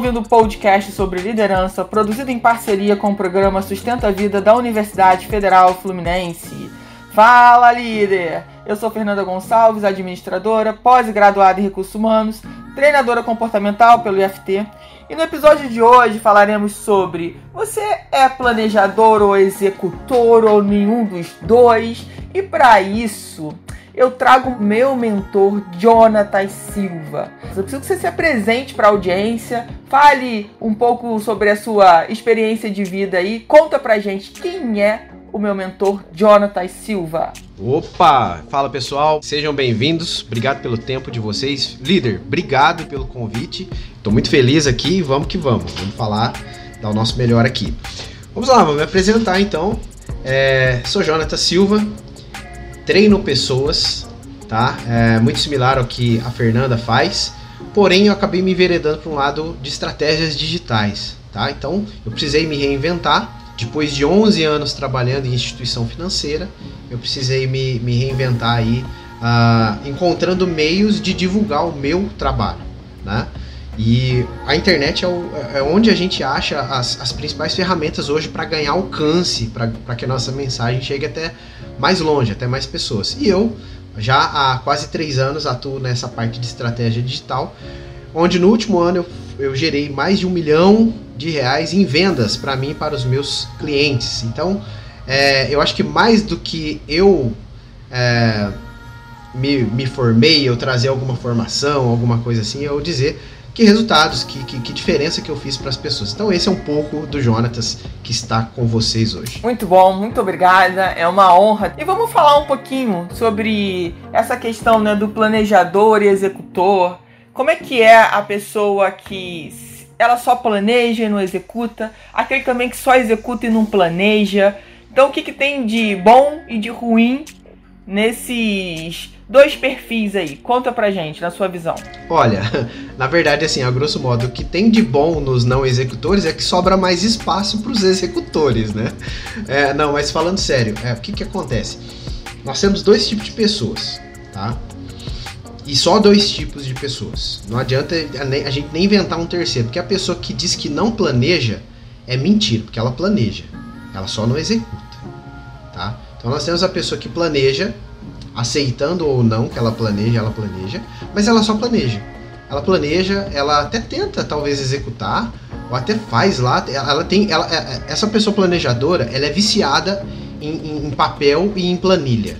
ouvindo o podcast sobre liderança, produzido em parceria com o programa Sustenta a Vida da Universidade Federal Fluminense. Fala, líder! Eu sou Fernanda Gonçalves, administradora, pós-graduada em recursos humanos, treinadora comportamental pelo IFT. E no episódio de hoje falaremos sobre você é planejador ou executor ou nenhum dos dois? E para isso, eu trago meu mentor Jonatas Silva. Eu preciso que você se apresente para a audiência, fale um pouco sobre a sua experiência de vida aí, conta pra gente quem é o meu mentor Jonatas Silva. Opa! Fala pessoal, sejam bem-vindos. Obrigado pelo tempo de vocês. Líder, obrigado pelo convite. Estou muito feliz aqui. Vamos que vamos. Vamos falar, dar o nosso melhor aqui. Vamos lá, vou me apresentar então. É, sou Jonatas Silva, treino pessoas, tá? É muito similar ao que a Fernanda faz, porém eu acabei me enveredando para um lado de estratégias digitais, tá? Então eu precisei me reinventar. Depois de 11 anos trabalhando em instituição financeira, eu precisei me, me reinventar aí, uh, encontrando meios de divulgar o meu trabalho, né? E a internet é, o, é, onde a gente acha as, as principais ferramentas hoje para ganhar alcance, para que a nossa mensagem chegue até mais longe, até mais pessoas. E eu, já há quase três anos, atuo nessa parte de estratégia digital, onde no último ano eu, eu gerei mais de um milhão de reais em vendas para mim e para os meus clientes. Então, é, eu acho que mais do que eu é, me, me formei, eu trazer alguma formação, alguma coisa assim, eu dizer que resultados, que, que, que diferença que eu fiz para as pessoas. Então esse é um pouco do Jonatas que está com vocês hoje. Muito bom, muito obrigada, é uma honra. E vamos falar um pouquinho sobre essa questão né, do planejador e executor. Como é que é a pessoa que ela só planeja e não executa, aquele também que só executa e não planeja. Então o que, que tem de bom e de ruim nesses dois perfis aí. Conta pra gente, na sua visão. Olha, na verdade, assim, a grosso modo, o que tem de bom nos não executores é que sobra mais espaço para os executores, né? É, não, mas falando sério, é, o que que acontece? Nós temos dois tipos de pessoas, tá? E só dois tipos de pessoas. Não adianta a gente nem inventar um terceiro, porque a pessoa que diz que não planeja é mentira, porque ela planeja, ela só não executa, tá? Então nós temos a pessoa que planeja aceitando ou não que ela planeja, ela planeja, mas ela só planeja. Ela planeja, ela até tenta talvez executar, ou até faz lá. Ela tem, ela, é, é, essa pessoa planejadora, ela é viciada em, em, em papel e em planilha.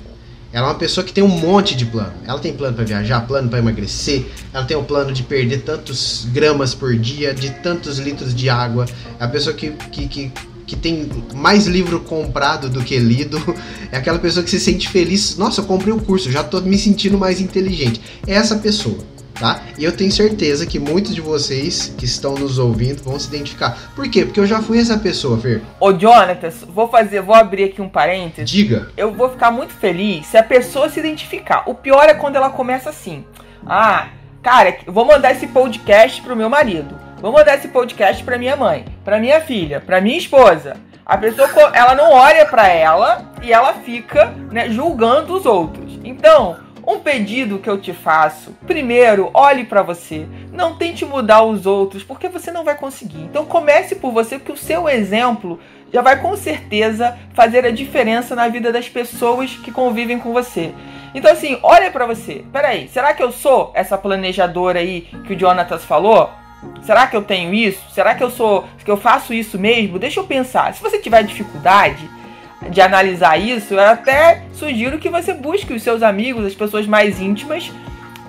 Ela é uma pessoa que tem um monte de plano. Ela tem plano para viajar, plano para emagrecer, ela tem o plano de perder tantos gramas por dia, de tantos litros de água. É a pessoa que, que, que que tem mais livro comprado do que lido, é aquela pessoa que se sente feliz. Nossa, eu comprei o um curso, já tô me sentindo mais inteligente. É essa pessoa. Tá? E eu tenho certeza que muitos de vocês que estão nos ouvindo vão se identificar. Por quê? Porque eu já fui essa pessoa, Fer. Ô, Jonatas, vou fazer, vou abrir aqui um parênteses. Diga. Eu vou ficar muito feliz se a pessoa se identificar. O pior é quando ela começa assim. Ah, cara, vou mandar esse podcast pro meu marido. Vou mandar esse podcast para minha mãe, para minha filha, para minha esposa. A pessoa, ela não olha para ela e ela fica né, julgando os outros. Então, um pedido que eu te faço: primeiro, olhe para você. Não tente mudar os outros, porque você não vai conseguir. Então, comece por você, porque o seu exemplo já vai com certeza fazer a diferença na vida das pessoas que convivem com você. Então, assim, olha para você. Peraí, será que eu sou essa planejadora aí que o Jonatas falou? Será que eu tenho isso? Será que eu sou, que eu faço isso mesmo? Deixa eu pensar. Se você tiver dificuldade de analisar isso, eu até sugiro que você busque os seus amigos, as pessoas mais íntimas,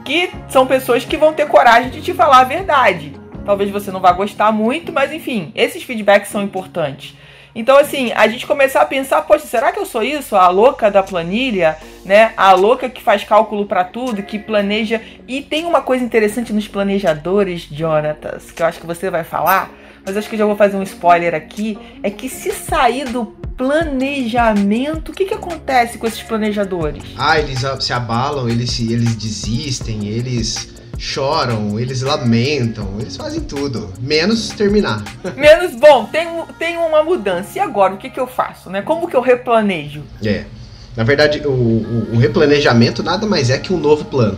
que são pessoas que vão ter coragem de te falar a verdade. Talvez você não vá gostar muito, mas enfim, esses feedbacks são importantes. Então, assim, a gente começar a pensar, poxa, será que eu sou isso? A louca da planilha, né? A louca que faz cálculo para tudo, que planeja. E tem uma coisa interessante nos planejadores, Jonatas, que eu acho que você vai falar, mas acho que já vou fazer um spoiler aqui, é que se sair do planejamento, o que, que acontece com esses planejadores? Ah, eles se abalam, eles, eles desistem, eles choram, eles lamentam, eles fazem tudo, menos terminar. Menos, bom, tem, tem uma mudança. E agora, o que, que eu faço, né? Como que eu replanejo? É, na verdade, o, o, o replanejamento nada mais é que um novo plano,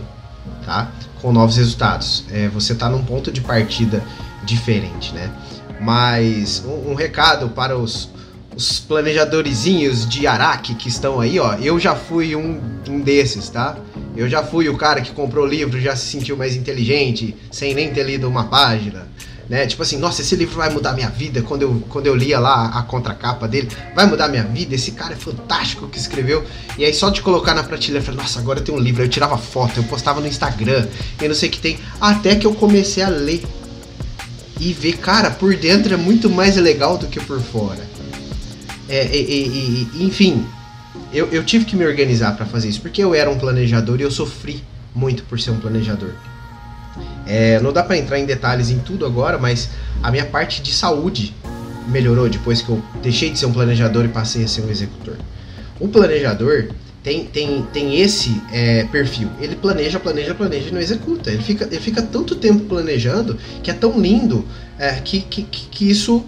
tá? Com novos resultados. É, você está num ponto de partida diferente, né? Mas um, um recado para os, os planejadorzinhos de Araque que estão aí, ó. Eu já fui um, um desses, tá? Eu já fui o cara que comprou o livro, já se sentiu mais inteligente, sem nem ter lido uma página. Né? Tipo assim, nossa, esse livro vai mudar minha vida. Quando eu, quando eu lia lá a contracapa dele, vai mudar minha vida. Esse cara é fantástico que escreveu. E aí, só de colocar na prateleira, eu falei, nossa, agora tenho um livro. Eu tirava foto, eu postava no Instagram, e não sei o que tem. Até que eu comecei a ler e ver, cara, por dentro é muito mais legal do que por fora. É, e, enfim, eu, eu tive que me organizar para fazer isso, porque eu era um planejador e eu sofri muito por ser um planejador. É, não dá para entrar em detalhes em tudo agora, mas a minha parte de saúde melhorou depois que eu deixei de ser um planejador e passei a ser um executor. O planejador tem, tem, tem esse é, perfil. Ele planeja, planeja, planeja e não executa. Ele fica, ele fica tanto tempo planejando que é tão lindo é, que, que, que isso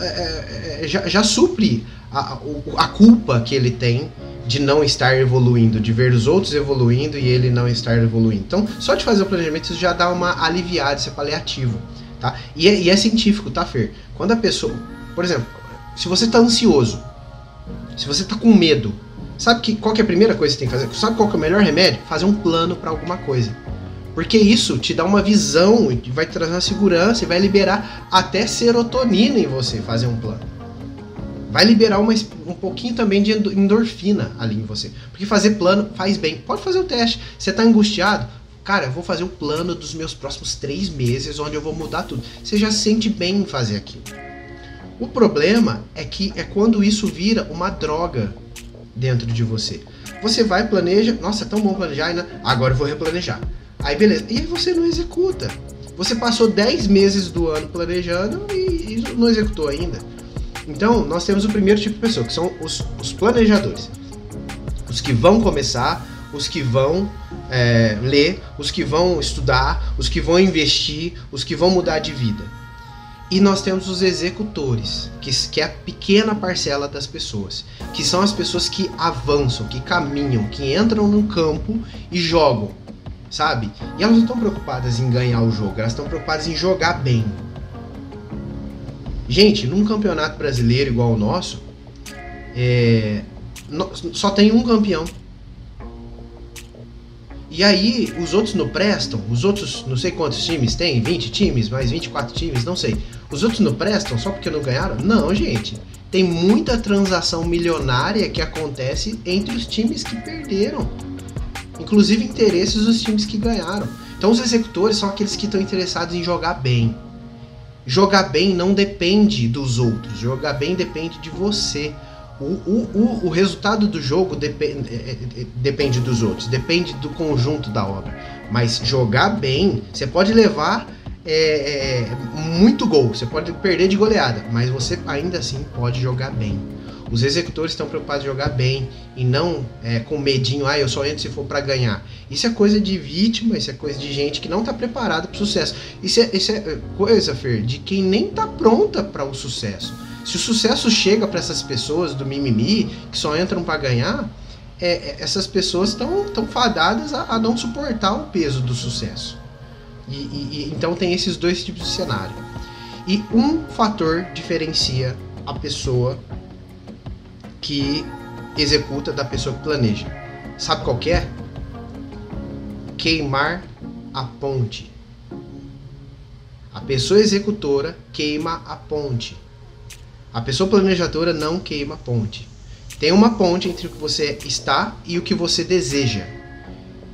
é, é já, já supre a, a culpa que ele tem de não estar evoluindo, de ver os outros evoluindo e ele não estar evoluindo. Então, só de fazer o planejamento já dá uma aliviada, isso é paliativo, tá? E é, e é científico, tá, Fer? Quando a pessoa, por exemplo, se você está ansioso, se você está com medo, sabe que qual que é a primeira coisa que você tem que fazer? Sabe qual que é o melhor remédio? Fazer um plano para alguma coisa. Porque isso te dá uma visão, vai trazer uma segurança e vai liberar até serotonina em você fazer um plano vai liberar uma, um pouquinho também de endorfina ali em você. Porque fazer plano faz bem. Pode fazer o teste. Você está angustiado? Cara, eu vou fazer o plano dos meus próximos três meses, onde eu vou mudar tudo. Você já se sente bem em fazer aquilo. O problema é que é quando isso vira uma droga dentro de você. Você vai, planeja, nossa, é tão bom planejar, né? Agora eu vou replanejar. Aí beleza. E aí você não executa. Você passou 10 meses do ano planejando e, e não executou ainda. Então, nós temos o primeiro tipo de pessoa, que são os, os planejadores. Os que vão começar, os que vão é, ler, os que vão estudar, os que vão investir, os que vão mudar de vida. E nós temos os executores, que, que é a pequena parcela das pessoas, que são as pessoas que avançam, que caminham, que entram no campo e jogam, sabe? E elas não estão preocupadas em ganhar o jogo, elas estão preocupadas em jogar bem. Gente, num campeonato brasileiro igual o nosso, é, só tem um campeão. E aí, os outros não prestam, os outros, não sei quantos times tem, 20 times, mais 24 times, não sei. Os outros não prestam só porque não ganharam? Não, gente. Tem muita transação milionária que acontece entre os times que perderam. Inclusive interesses dos times que ganharam. Então os executores são aqueles que estão interessados em jogar bem. Jogar bem não depende dos outros, jogar bem depende de você. O, o, o, o resultado do jogo depende, é, é, é, depende dos outros, depende do conjunto da obra. Mas jogar bem, você pode levar é, é, muito gol, você pode perder de goleada, mas você ainda assim pode jogar bem. Os executores estão preocupados em jogar bem e não é, com medinho, ah, eu só entro se for para ganhar. Isso é coisa de vítima, isso é coisa de gente que não está preparada para o sucesso. Isso é, isso é coisa, Fer, de quem nem está pronta para o sucesso. Se o sucesso chega para essas pessoas do mimimi, que só entram para ganhar, é, é, essas pessoas estão tão fadadas a, a, não suportar o peso do sucesso. E, e, então tem esses dois tipos de cenário. E um fator diferencia a pessoa que executa da pessoa que planeja. Sabe qual que é? Queimar a ponte. A pessoa executora queima a ponte. A pessoa planejadora não queima a ponte. Tem uma ponte entre o que você está e o que você deseja.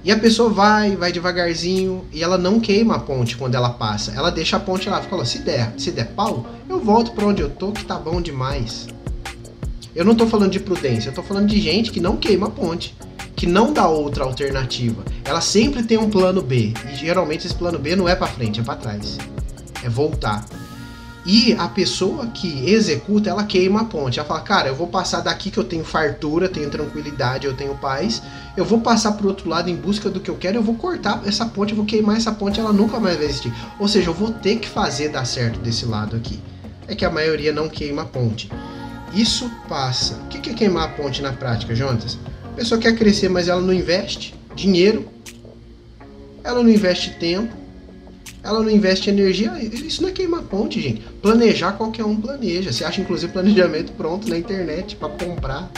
E a pessoa vai, vai devagarzinho e ela não queima a ponte quando ela passa. Ela deixa a ponte lá, fala: se der, se der pau, eu volto para onde eu tô que tá bom demais. Eu não tô falando de prudência, eu tô falando de gente que não queima a ponte, que não dá outra alternativa. Ela sempre tem um plano B, e geralmente esse plano B não é para frente, é para trás. É voltar. E a pessoa que executa, ela queima a ponte. Ela fala, cara, eu vou passar daqui que eu tenho fartura, tenho tranquilidade, eu tenho paz. Eu vou passar pro outro lado em busca do que eu quero, eu vou cortar essa ponte, eu vou queimar essa ponte, ela nunca mais vai existir. Ou seja, eu vou ter que fazer dar certo desse lado aqui. É que a maioria não queima a ponte. Isso passa. O que é queimar a ponte na prática, Jonas? A pessoa quer crescer, mas ela não investe dinheiro, ela não investe tempo, ela não investe energia. Isso não é queimar ponte, gente. Planejar qualquer um planeja. Você acha inclusive planejamento pronto na internet para comprar.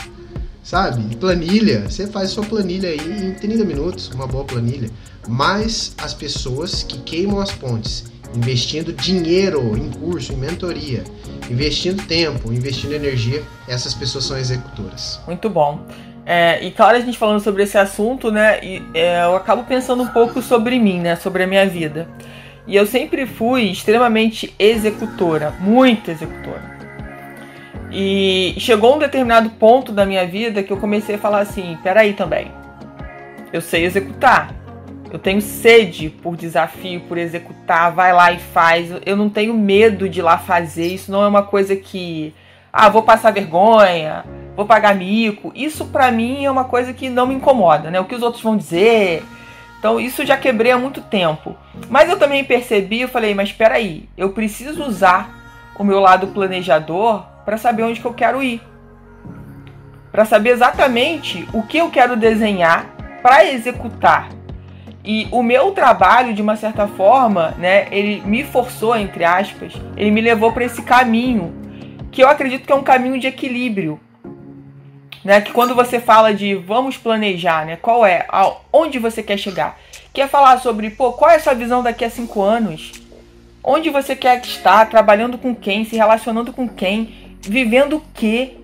Sabe? Planilha. Você faz sua planilha aí em 30 minutos, uma boa planilha. Mas as pessoas que queimam as pontes, investindo dinheiro em curso, em mentoria, investindo tempo, investindo energia, essas pessoas são executoras. Muito bom. É, e claro, a gente falando sobre esse assunto, né? E, é, eu acabo pensando um pouco sobre mim, né? Sobre a minha vida. E eu sempre fui extremamente executora, muito executora. E chegou um determinado ponto da minha vida que eu comecei a falar assim: peraí também, eu sei executar. Eu tenho sede por desafio, por executar, vai lá e faz. Eu não tenho medo de ir lá fazer. Isso não é uma coisa que, ah, vou passar vergonha, vou pagar mico. Isso para mim é uma coisa que não me incomoda, né? O que os outros vão dizer, então isso já quebrei há muito tempo. Mas eu também percebi, eu falei, mas espera aí, eu preciso usar o meu lado planejador para saber onde que eu quero ir. Para saber exatamente o que eu quero desenhar para executar. E o meu trabalho, de uma certa forma, né, ele me forçou, entre aspas, ele me levou para esse caminho, que eu acredito que é um caminho de equilíbrio né? Que quando você fala de vamos planejar, né? Qual é, onde você quer chegar? Quer falar sobre, pô, qual é a sua visão daqui a cinco anos? Onde você quer estar? Trabalhando com quem? Se relacionando com quem? Vivendo o quê?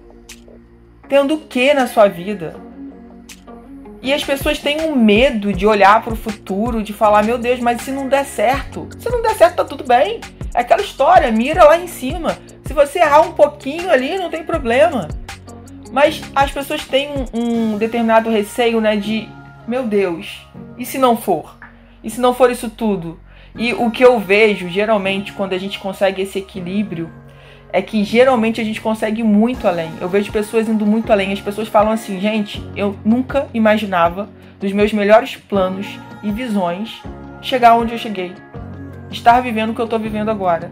Tendo o que na sua vida? E as pessoas têm um medo de olhar para o futuro, de falar, meu Deus, mas se não der certo? Se não der certo, tá tudo bem. É aquela história, mira lá em cima. Se você errar um pouquinho ali, não tem problema. Mas as pessoas têm um, um determinado receio, né? De, meu Deus, e se não for? E se não for isso tudo? E o que eu vejo, geralmente, quando a gente consegue esse equilíbrio, é que geralmente a gente consegue muito além. Eu vejo pessoas indo muito além. As pessoas falam assim, gente, eu nunca imaginava, dos meus melhores planos e visões, chegar onde eu cheguei. Estar vivendo o que eu tô vivendo agora.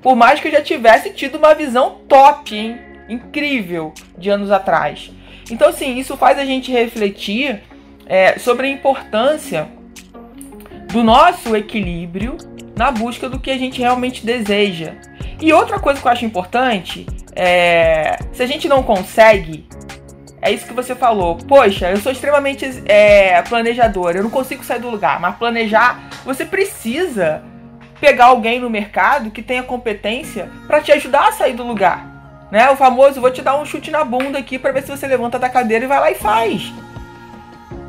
Por mais que eu já tivesse tido uma visão top, hein? incrível de anos atrás. Então, assim, isso faz a gente refletir é, sobre a importância do nosso equilíbrio na busca do que a gente realmente deseja. E outra coisa que eu acho importante é se a gente não consegue, é isso que você falou. Poxa, eu sou extremamente é, planejador, eu não consigo sair do lugar, mas planejar, você precisa pegar alguém no mercado que tenha competência para te ajudar a sair do lugar. Né? O famoso, vou te dar um chute na bunda aqui para ver se você levanta da cadeira e vai lá e faz.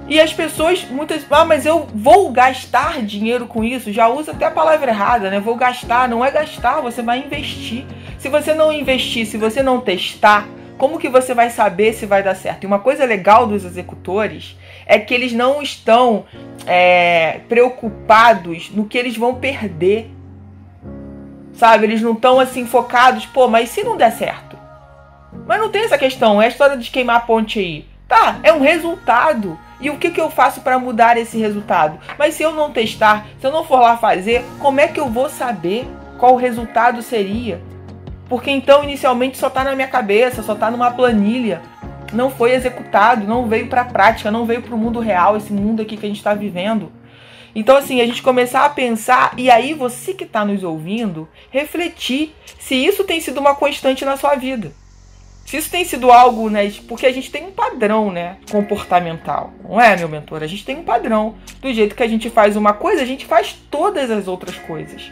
E as pessoas, muitas, ah, mas eu vou gastar dinheiro com isso, já usa até a palavra errada, né? Vou gastar, não é gastar, você vai investir. Se você não investir, se você não testar, como que você vai saber se vai dar certo? E uma coisa legal dos executores é que eles não estão é, preocupados no que eles vão perder. Sabe? Eles não estão assim focados, pô, mas se não der certo? Mas não tem essa questão, é a história de queimar a ponte aí. Tá, é um resultado. E o que, que eu faço para mudar esse resultado? Mas se eu não testar, se eu não for lá fazer, como é que eu vou saber qual o resultado seria? Porque então inicialmente só está na minha cabeça, só está numa planilha. Não foi executado, não veio para a prática, não veio para o mundo real, esse mundo aqui que a gente está vivendo. Então, assim, a gente começar a pensar, e aí você que está nos ouvindo, refletir se isso tem sido uma constante na sua vida. Se isso tem sido algo, né? Porque a gente tem um padrão, né? Comportamental. Não é, meu mentor? A gente tem um padrão. Do jeito que a gente faz uma coisa, a gente faz todas as outras coisas.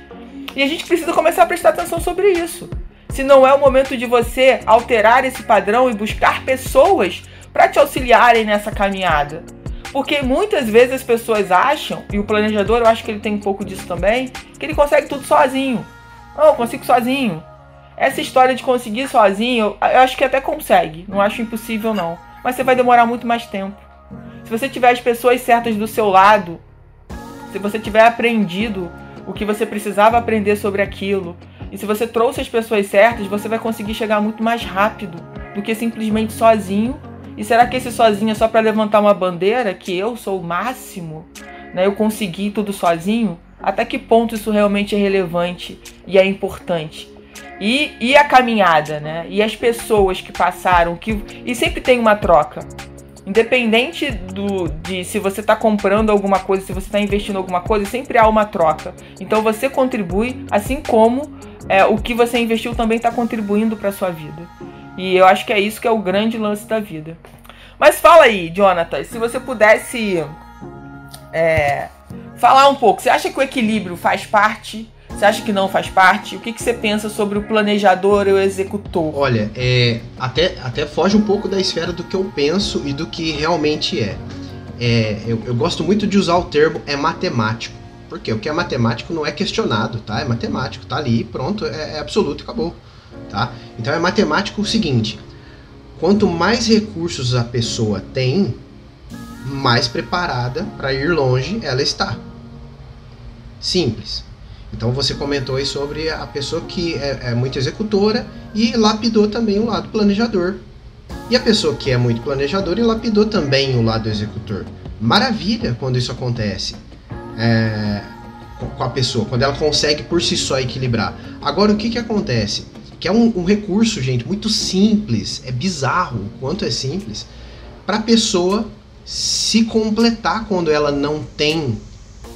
E a gente precisa começar a prestar atenção sobre isso. Se não é o momento de você alterar esse padrão e buscar pessoas para te auxiliarem nessa caminhada. Porque muitas vezes as pessoas acham, e o planejador eu acho que ele tem um pouco disso também, que ele consegue tudo sozinho. Não, eu consigo sozinho. Essa história de conseguir sozinho, eu acho que até consegue. Não acho impossível, não. Mas você vai demorar muito mais tempo. Se você tiver as pessoas certas do seu lado, se você tiver aprendido o que você precisava aprender sobre aquilo, e se você trouxe as pessoas certas, você vai conseguir chegar muito mais rápido do que simplesmente sozinho. E será que esse sozinho é só para levantar uma bandeira que eu sou o máximo? Né? Eu consegui tudo sozinho? Até que ponto isso realmente é relevante e é importante? E, e a caminhada, né? E as pessoas que passaram, que e sempre tem uma troca. Independente do, de se você está comprando alguma coisa, se você está investindo alguma coisa, sempre há uma troca. Então você contribui, assim como é, o que você investiu também está contribuindo para sua vida. E eu acho que é isso que é o grande lance da vida. Mas fala aí, Jonathan, se você pudesse é, falar um pouco, você acha que o equilíbrio faz parte você acha que não faz parte? O que, que você pensa sobre o planejador e o executor? Olha, é, até, até foge um pouco da esfera do que eu penso e do que realmente é. é eu, eu gosto muito de usar o termo é matemático. Porque o que é matemático não é questionado, tá? É matemático, tá ali, pronto, é, é absoluto, acabou. Tá? Então é matemático o seguinte: quanto mais recursos a pessoa tem, mais preparada para ir longe ela está. Simples. Então você comentou aí sobre a pessoa que é, é muito executora e lapidou também o lado planejador. E a pessoa que é muito planejadora e lapidou também o lado executor. Maravilha quando isso acontece é, com a pessoa, quando ela consegue por si só equilibrar. Agora o que, que acontece? Que é um, um recurso, gente, muito simples, é bizarro o quanto é simples, para a pessoa se completar quando ela não tem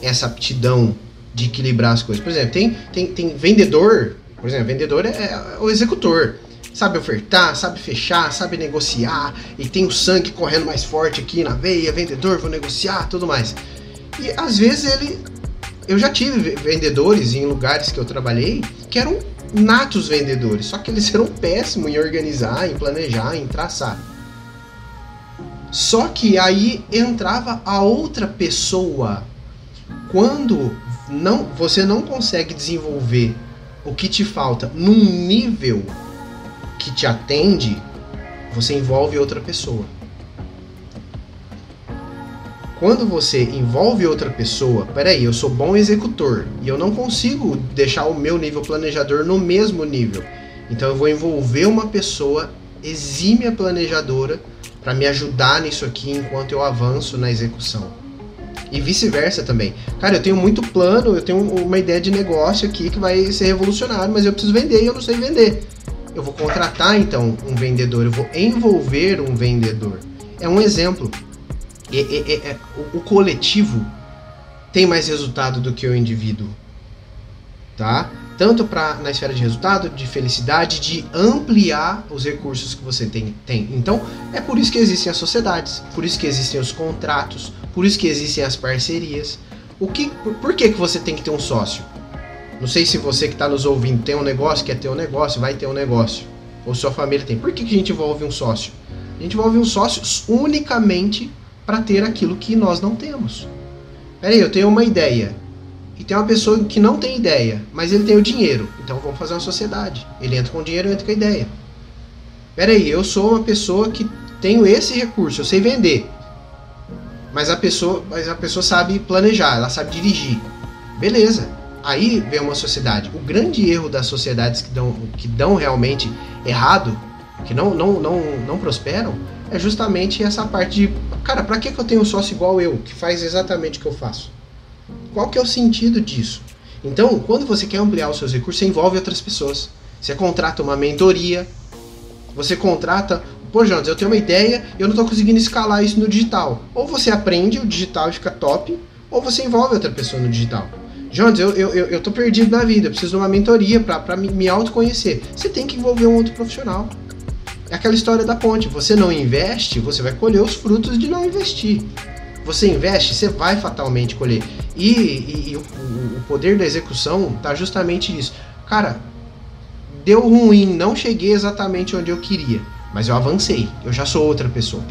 essa aptidão de equilibrar as coisas. Por exemplo, tem, tem, tem vendedor, por exemplo, vendedor é, é o executor. Sabe ofertar, sabe fechar, sabe negociar, e tem o sangue correndo mais forte aqui na veia, vendedor, vou negociar, tudo mais. E às vezes ele. Eu já tive vendedores em lugares que eu trabalhei que eram natos vendedores, só que eles eram péssimos em organizar, em planejar, em traçar. Só que aí entrava a outra pessoa. Quando não, você não consegue desenvolver o que te falta num nível que te atende, você envolve outra pessoa. Quando você envolve outra pessoa, peraí, eu sou bom executor e eu não consigo deixar o meu nível planejador no mesmo nível. Então eu vou envolver uma pessoa exímia planejadora para me ajudar nisso aqui enquanto eu avanço na execução. E vice-versa também. Cara, eu tenho muito plano, eu tenho uma ideia de negócio aqui que vai ser revolucionário, mas eu preciso vender e eu não sei vender. Eu vou contratar então um vendedor, eu vou envolver um vendedor. É um exemplo. É, é, é, o, coletivo tem mais resultado do que o indivíduo. Tá? tanto para na esfera de resultado, de felicidade, de ampliar os recursos que você tem, tem. Então, é por isso que existem as sociedades, por isso que existem os contratos, por isso que existem as parcerias. O que, por, por que, que você tem que ter um sócio? Não sei se você que está nos ouvindo tem um negócio, quer ter um negócio, vai ter um negócio. Ou sua família tem. Por que, que a gente envolve um sócio? A gente envolve um sócio unicamente para ter aquilo que nós não temos. Peraí, eu tenho uma ideia e tem uma pessoa que não tem ideia, mas ele tem o dinheiro. Então vamos fazer uma sociedade. Ele entra com o dinheiro, eu entro com a ideia. Pera aí, eu sou uma pessoa que tenho esse recurso, eu sei vender. Mas a pessoa, mas a pessoa sabe planejar, ela sabe dirigir. Beleza. Aí vem uma sociedade. O grande erro das sociedades que dão, que dão realmente errado, que não, não, não, não prosperam, é justamente essa parte de, cara, para que, que eu tenho um sócio igual eu, que faz exatamente o que eu faço? Qual que é o sentido disso? Então, quando você quer ampliar os seus recursos, você envolve outras pessoas. Você contrata uma mentoria, você contrata, pô, Jonas, eu tenho uma ideia e eu não estou conseguindo escalar isso no digital. Ou você aprende o digital e fica top, ou você envolve outra pessoa no digital. Jonas, eu, eu, eu, eu tô perdido na vida, eu preciso de uma mentoria para me, me autoconhecer. Você tem que envolver um outro profissional. É aquela história da ponte. Você não investe, você vai colher os frutos de não investir. Você investe, você vai fatalmente colher. E, e, e o, o, poder da execução tá justamente nisso. Cara, deu ruim, não cheguei exatamente onde eu queria, mas eu avancei. Eu já sou outra pessoa.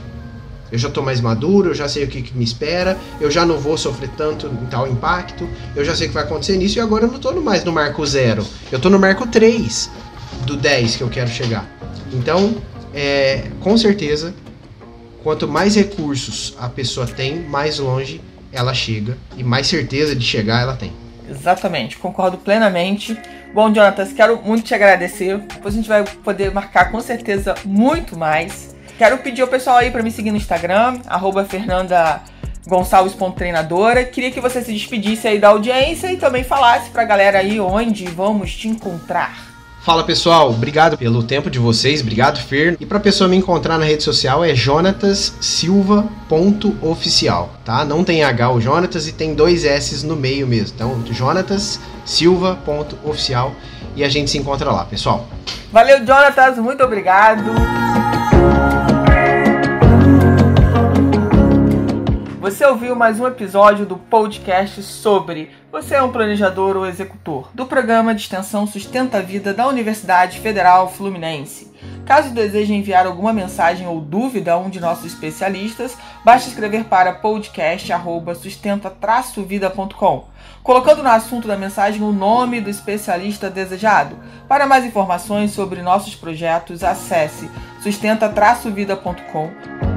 Eu já estou mais maduro, eu já sei o que, que, me espera, eu já não vou sofrer tanto em tal impacto, eu já sei o que vai acontecer nisso e agora eu não estou mais no marco zero. Eu estou no marco 3 do 10 que eu quero chegar. Então, é, com certeza, quanto mais recursos a pessoa tem, mais longe ela chega e mais certeza de chegar ela tem. Exatamente, concordo plenamente. Bom, Jonatas, quero muito te agradecer. Depois a gente vai poder marcar com certeza muito mais. Quero pedir ao pessoal aí para me seguir no Instagram, arroba. Queria que você se despedisse aí da audiência e também falasse pra galera aí onde vamos te encontrar. Fala pessoal, obrigado pelo tempo de vocês, obrigado Fer. E para pessoa me encontrar na rede social é jonatassilva.oficial, tá? Não tem H o Jonatas e tem dois S no meio mesmo. Então, jonatassilva.oficial e a gente se encontra lá, pessoal. Valeu, Jonatas, muito obrigado. Você ouviu mais um episódio do podcast sobre Você é um planejador ou executor? Do programa de extensão Sustenta a Vida da Universidade Federal Fluminense. Caso deseje enviar alguma mensagem ou dúvida a um de nossos especialistas, basta escrever para podcast@sustenta-vida.com, colocando no assunto da mensagem o nome do especialista desejado. Para mais informações sobre nossos projetos, acesse sustenta-vida.com